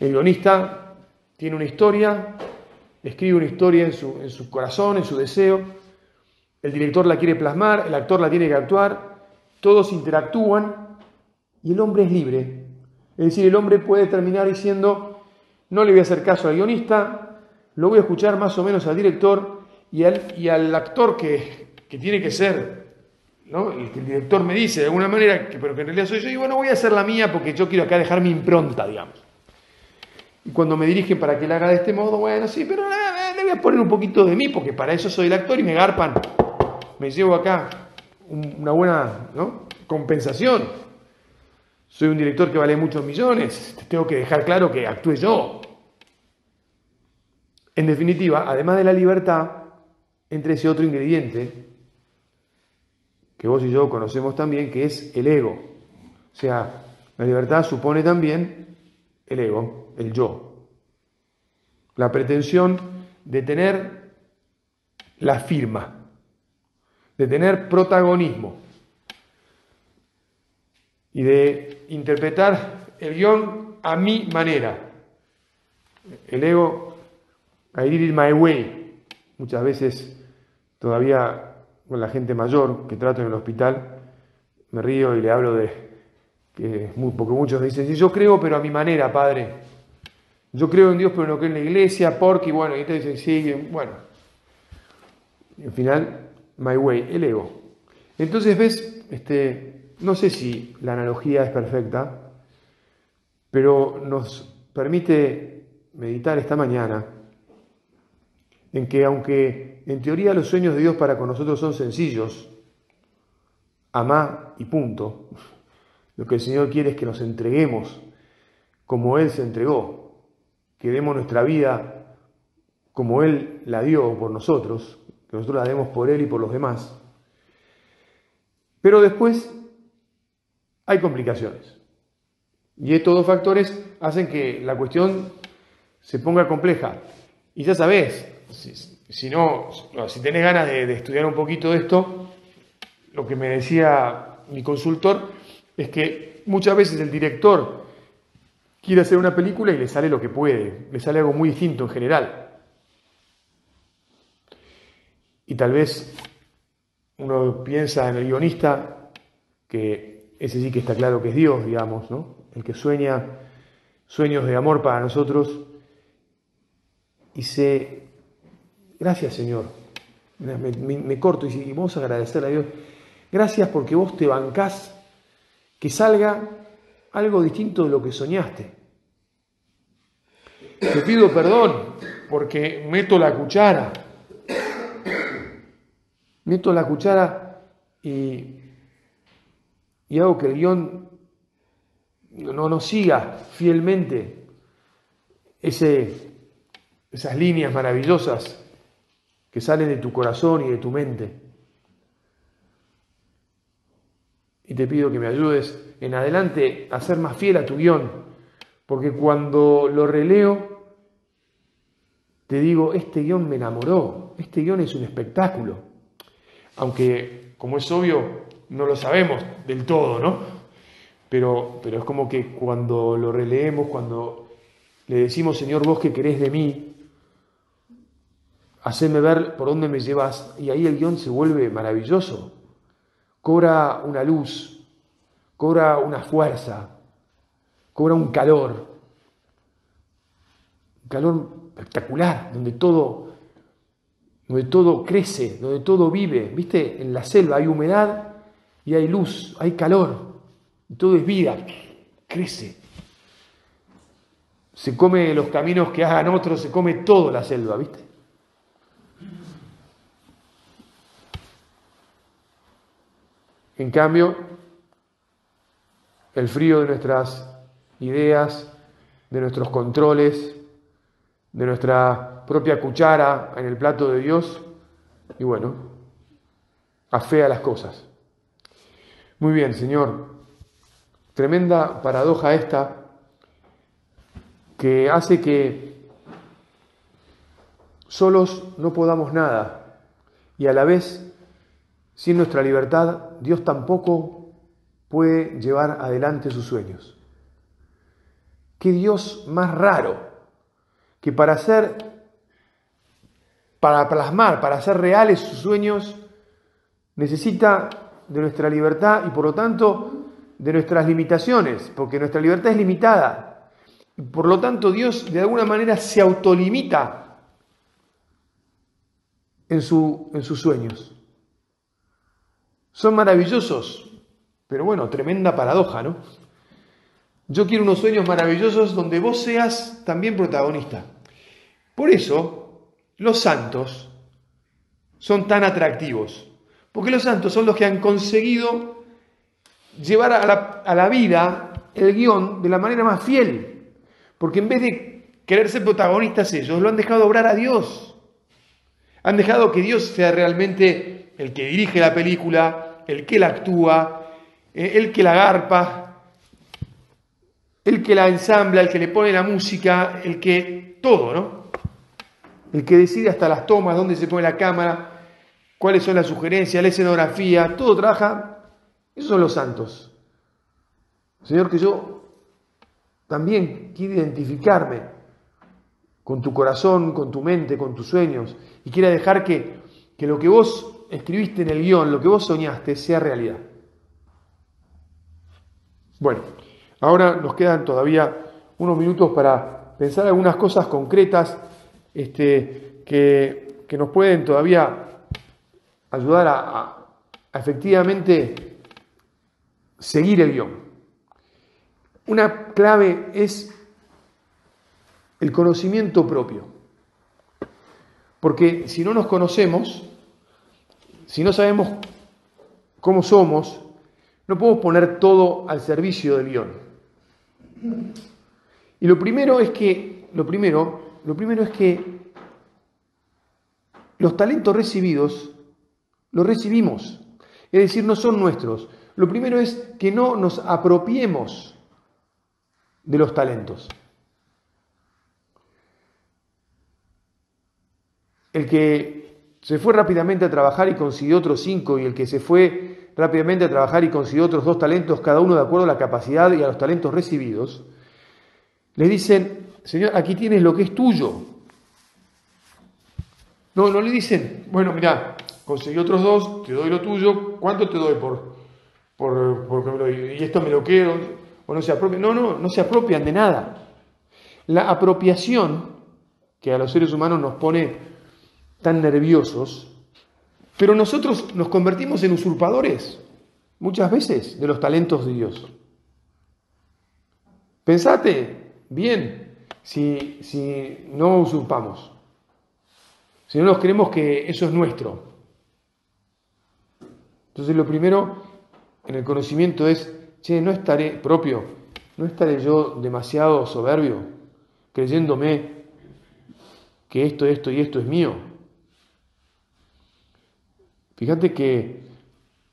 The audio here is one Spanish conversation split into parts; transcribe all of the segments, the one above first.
El guionista tiene una historia, escribe una historia en su, en su corazón, en su deseo, el director la quiere plasmar, el actor la tiene que actuar, todos interactúan y el hombre es libre. Es decir, el hombre puede terminar diciendo, no le voy a hacer caso al guionista, lo voy a escuchar más o menos al director y al, y al actor que, que tiene que ser ¿no? El, el director me dice de alguna manera, que, pero que en realidad soy yo, y bueno, voy a hacer la mía porque yo quiero acá dejar mi impronta, digamos. Y cuando me dirigen para que la haga de este modo, bueno, sí, pero le voy a poner un poquito de mí, porque para eso soy el actor y me garpan, me llevo acá una buena ¿no? compensación. Soy un director que vale muchos millones, tengo que dejar claro que actúe yo. En definitiva, además de la libertad, entre ese otro ingrediente que vos y yo conocemos también, que es el ego. O sea, la libertad supone también el ego, el yo. La pretensión de tener la firma, de tener protagonismo y de interpretar el guion a mi manera. El ego, I did it my way. Muchas veces todavía con la gente mayor que trato en el hospital, me río y le hablo de que porque muchos dicen, sí, yo creo, pero a mi manera, padre. Yo creo en Dios, pero no creo en la iglesia, porque, bueno, y te dicen, sí, bueno. Al final, my way, el ego. Entonces, ves, este, no sé si la analogía es perfecta, pero nos permite meditar esta mañana en que aunque en teoría los sueños de Dios para con nosotros son sencillos, amá y punto, lo que el Señor quiere es que nos entreguemos como Él se entregó, que demos nuestra vida como Él la dio por nosotros, que nosotros la demos por Él y por los demás. Pero después hay complicaciones. Y estos dos factores hacen que la cuestión se ponga compleja. Y ya sabes, si, no, si tenés ganas de, estudiar un poquito de esto, lo que me decía mi consultor es que muchas veces el director quiere hacer una película y le sale lo que puede, le sale algo muy distinto en general. Y tal vez uno piensa en el guionista, que ese sí que está claro que es Dios, digamos, ¿no? El que sueña sueños de amor para nosotros y se Gracias, Señor. Me, corto y, vamos a agradecerle a Dios. Gracias porque vos te bancás que salga algo distinto de lo que soñaste. Te pido perdón porque meto la cuchara. Meto la cuchara y, y hago que el guion no, no siga fielmente ese, esas líneas maravillosas que sale de tu corazón y de tu mente. Y te pido que me ayudes en adelante a ser más fiel a tu guion, porque cuando lo releo, te digo, este guion me enamoró, este guion es un espectáculo. Aunque, como es obvio, no lo sabemos del todo, ¿no? Pero, pero es como que cuando lo releemos, cuando le decimos, Señor, vos que querés de mí, haceme ver por dónde me llevas, y ahí el guion se vuelve maravilloso. Cobra una luz, cobra una fuerza, cobra un calor, un calor espectacular, donde todo, donde todo crece, donde todo vive. ¿Viste? En la selva hay humedad y hay luz, hay calor, y todo es vida, crece. Se come los caminos que hagan otros, se come todo la selva, ¿viste? En cambio, el frío de nuestras ideas, de nuestros controles, de nuestra propia cuchara en el plato de Dios, y bueno, afea las cosas. Muy bien, Señor. Tremenda paradoja esta que hace que solos no podamos nada y a la vez sin nuestra libertad, Dios tampoco puede llevar adelante sus sueños. qué Dios más raro, que para hacer, para plasmar, para hacer reales sus sueños, necesita de nuestra libertad y por lo tanto de nuestras limitaciones, porque nuestra libertad es limitada. Y por lo tanto Dios de alguna manera se autolimita en, su, en sus sueños. Son maravillosos, pero bueno, tremenda paradoja, ¿no? Yo quiero unos sueños maravillosos donde vos seas también protagonista. Por eso, los santos son tan atractivos. Porque los santos son los que han conseguido llevar a la, a la vida el guion de la manera más fiel. Porque en vez de querer ser protagonistas ellos, lo han dejado obrar a Dios. Han dejado que Dios sea realmente el que dirige la película, el que la actúa, eh, el que la garpa, el que la ensambla, el que le pone la música, el que todo, ¿no? El que decide hasta las tomas, dónde se pone la cámara, cuáles son las sugerencias, la escenografía, todo trabaja. Esos son los santos. Señor, que yo también quiero identificarme con tu corazón, con tu mente, con tus sueños, y quiera dejar que, que lo que vos escribiste en el guion, lo que vos soñaste, sea realidad. Bueno. Ahora nos quedan todavía unos minutos para pensar algunas cosas concretas este, que, nos pueden todavía ayudar a, efectivamente seguir el guion. Una clave es el conocimiento propio. Porque si no nos conocemos, si no sabemos cómo somos, no podemos poner todo al servicio del guion. Y lo primero es que, lo primero, lo primero es que los talentos recibidos los recibimos, es decir, no son nuestros. Lo primero es que no nos apropiemos de los talentos. El que se fue rápidamente a trabajar y consiguió otros cinco y el que se fue rápidamente a trabajar y consiguió otros dos talentos, cada uno de acuerdo a la capacidad y a los talentos recibidos, le dicen, Señor, aquí tienes lo que es tuyo. No, no le dicen, bueno, mira, conseguí otros dos, te doy lo tuyo, ¿cuánto te doy por, por, por y esto me lo quedo? O no se apropian. No, no, no se apropian de nada. La apropiación, que a los seres humanos nos pone tan nerviosos, pero nosotros nos convertimos en usurpadores muchas veces de los talentos de Dios. Pensate bien si, si no usurpamos, si no nos creemos que eso es nuestro. Entonces lo primero en el conocimiento es, che, no estaré propio, no estaré yo demasiado soberbio, creyéndome que esto, esto y esto es mío. Fíjate que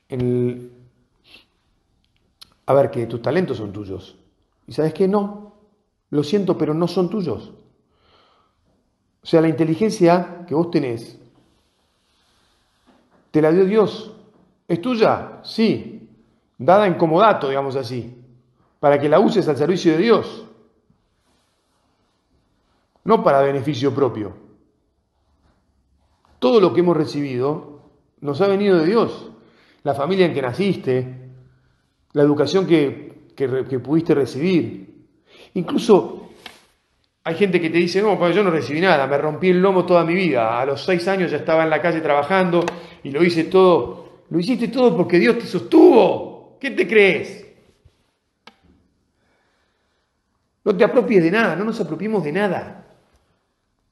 el... A ver, que tus talentos son tuyos. ¿Y sabes qué? No. Lo siento, pero no son tuyos. O sea, la inteligencia que vos tenés, te la dio Dios. ¿Es tuya? Sí. Dada en comodato, digamos así. Para que la uses al servicio de Dios. No para beneficio propio. Todo lo que hemos recibido nos ha venido de Dios. La familia en que naciste, la educación que, pudiste recibir. Incluso hay gente que te dice, no, pues yo no recibí nada, me rompí el lomo toda mi vida. A los seis años ya estaba en la calle trabajando y lo hice todo. Lo hiciste todo porque Dios te sostuvo. ¿Qué te crees? No te apropies de nada, no nos apropiemos de nada.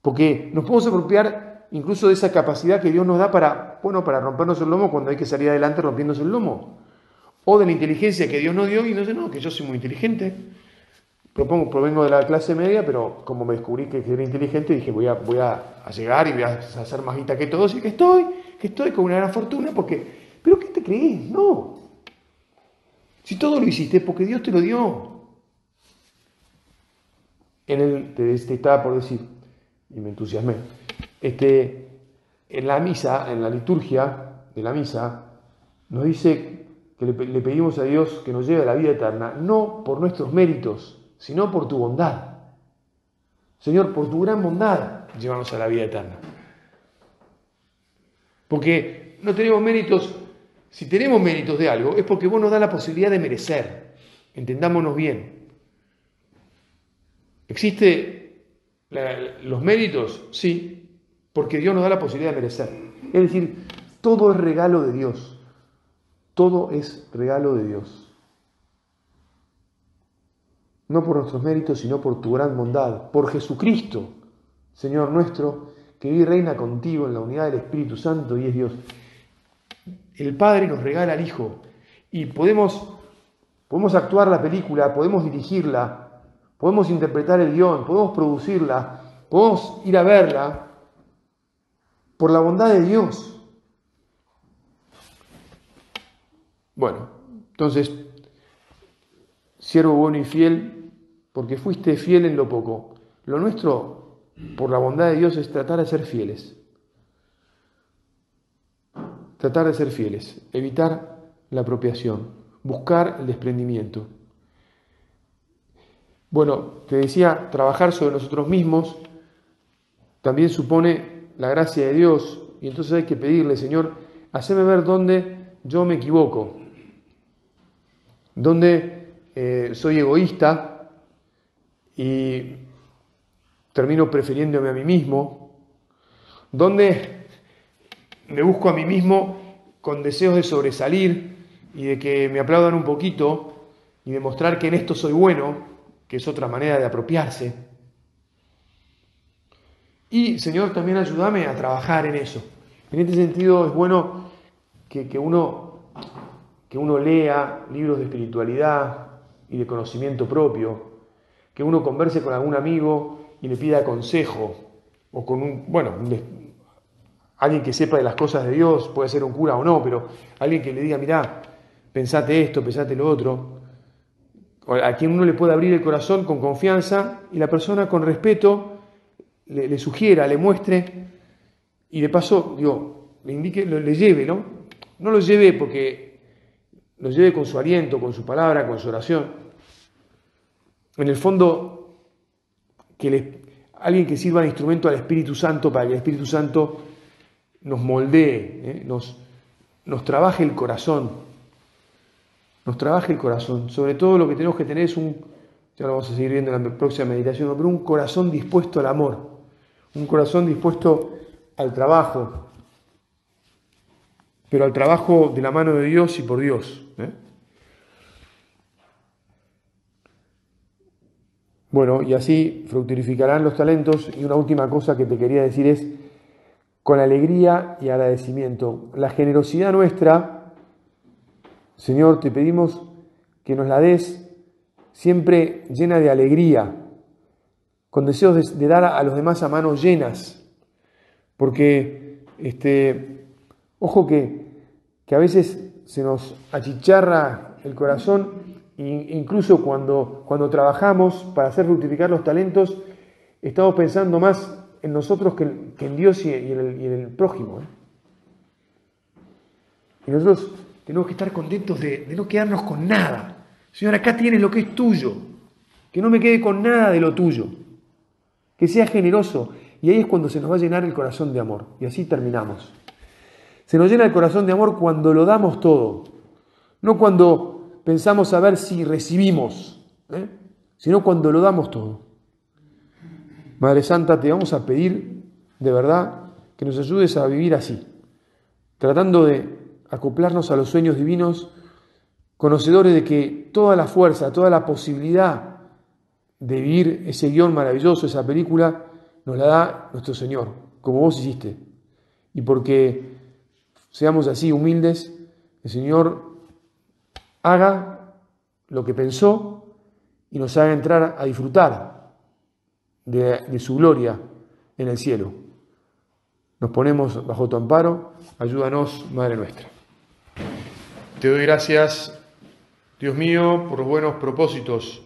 Porque nos podemos apropiar incluso de esa capacidad que Dios nos da para, bueno, para rompernos el lomo cuando hay que salir adelante rompiéndose el lomo. O de la inteligencia que Dios nos dio y no sé, no, que yo soy muy inteligente. Propongo, provengo de la clase media, pero como me descubrí que era inteligente, dije voy a, voy a, llegar y voy a hacer más guita que todos y que estoy, que estoy con una gran fortuna porque, pero ¿qué te crees? No. Si todo lo hiciste porque Dios te lo dio. En el, te, te estaba por decir, y me entusiasmé, este, en la misa, en la liturgia de la misa, nos dice que le, pedimos a Dios que nos lleve a la vida eterna, no por nuestros méritos, sino por tu bondad. Señor, por tu gran bondad, llévanos a la vida eterna. Porque no tenemos méritos, si tenemos méritos de algo, es porque vos nos das la posibilidad de merecer. Entendámonos bien. ¿Existe los méritos? Sí, porque Dios nos da la posibilidad de merecer. Es decir, todo es regalo de Dios. Todo es regalo de Dios. No por nuestros méritos, sino por tu gran bondad, por Jesucristo, Señor nuestro, que vive y reina contigo en la unidad del Espíritu Santo y es Dios. El Padre nos regala al Hijo y podemos, podemos actuar la película, podemos dirigirla, podemos interpretar el guion, podemos producirla, podemos ir a verla por la bondad de Dios. Bueno, entonces, siervo bueno y fiel, porque fuiste fiel en lo poco. Lo nuestro, por la bondad de Dios, es tratar de ser fieles. Tratar de ser fieles, evitar la apropiación, buscar el desprendimiento. Bueno, te decía, trabajar sobre nosotros mismos también supone la gracia de Dios y entonces hay que pedirle, Señor, haceme ver dónde yo me equivoco, donde eh, soy egoísta y termino prefiriéndome a mí mismo, donde me busco a mí mismo con deseos de sobresalir y de que me aplaudan un poquito y demostrar que en esto soy bueno, que es otra manera de apropiarse. Y Señor, también ayúdame a trabajar en eso. En este sentido es bueno que, que uno que uno lea libros de espiritualidad y de conocimiento propio, que uno converse con algún amigo y le pida consejo, o con un, bueno, alguien que sepa de las cosas de Dios, puede ser un cura o no, pero alguien que le diga, mirá, pensate esto, pensate lo otro, a quien uno le puede abrir el corazón con confianza y la persona con respeto le, sugiera, le muestre y de paso, digo, le indique, le lleve, ¿no? No lo lleve porque nos lleve con su aliento, con su palabra, con su oración. En el fondo, que alguien que sirva de instrumento al Espíritu Santo para que el Espíritu Santo nos moldee, ¿eh? nos, nos trabaje el corazón, nos trabaje el corazón. Sobre todo lo que tenemos que tener es un, ya lo vamos a seguir viendo en la próxima meditación, pero un corazón dispuesto al amor, un corazón dispuesto al trabajo, pero al trabajo de la mano de Dios y por Dios. ¿eh? Bueno, y así fructificarán los talentos. Y una última cosa que te quería decir es, con alegría y agradecimiento, la generosidad nuestra, Señor, te pedimos que nos la des siempre llena de alegría, con deseos de, dar a, los demás a manos llenas, porque, este, ojo que, que a veces se nos achicharra el corazón e incluso cuando, cuando trabajamos para hacer fructificar los talentos, estamos pensando más en nosotros que, en Dios y en el, prójimo. ¿eh? Y nosotros tenemos que estar contentos de, de no quedarnos con nada. Señor, acá tienes lo que es tuyo. Que no me quede con nada de lo tuyo. Que sea generoso. Y ahí es cuando se nos va a llenar el corazón de amor. Y así terminamos. Se nos llena el corazón de amor cuando lo damos todo, no cuando pensamos a ver si recibimos, ¿eh? sino cuando lo damos todo. Madre Santa, te vamos a pedir de verdad que nos ayudes a vivir así, tratando de acoplarnos a los sueños divinos, conocedores de que toda la fuerza, toda la posibilidad de vivir ese guion maravilloso, esa película, nos la da nuestro Señor, como vos hiciste. Y porque seamos así humildes, el Señor haga lo que pensó y nos haga entrar a disfrutar de, su gloria en el cielo. Nos ponemos bajo tu amparo, ayúdanos, Madre nuestra. Te doy gracias, Dios mío, por los buenos propósitos,